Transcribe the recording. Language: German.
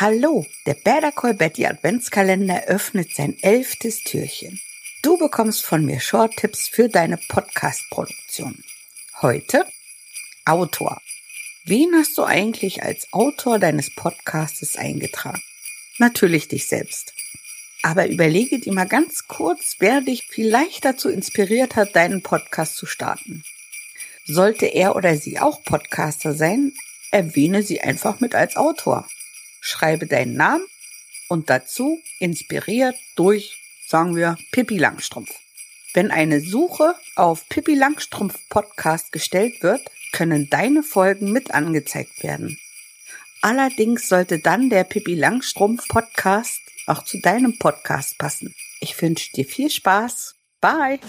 Hallo, der Better Call Betty Adventskalender öffnet sein elftes Türchen. Du bekommst von mir Short-Tipps für deine Podcast-Produktion. Heute Autor. Wen hast du eigentlich als Autor deines Podcastes eingetragen? Natürlich dich selbst. Aber überlege dir mal ganz kurz, wer dich vielleicht dazu inspiriert hat, deinen Podcast zu starten. Sollte er oder sie auch Podcaster sein, erwähne sie einfach mit als Autor. Schreibe deinen Namen und dazu inspiriert durch, sagen wir, Pippi Langstrumpf. Wenn eine Suche auf Pippi Langstrumpf Podcast gestellt wird, können deine Folgen mit angezeigt werden. Allerdings sollte dann der Pippi Langstrumpf Podcast auch zu deinem Podcast passen. Ich wünsche dir viel Spaß. Bye!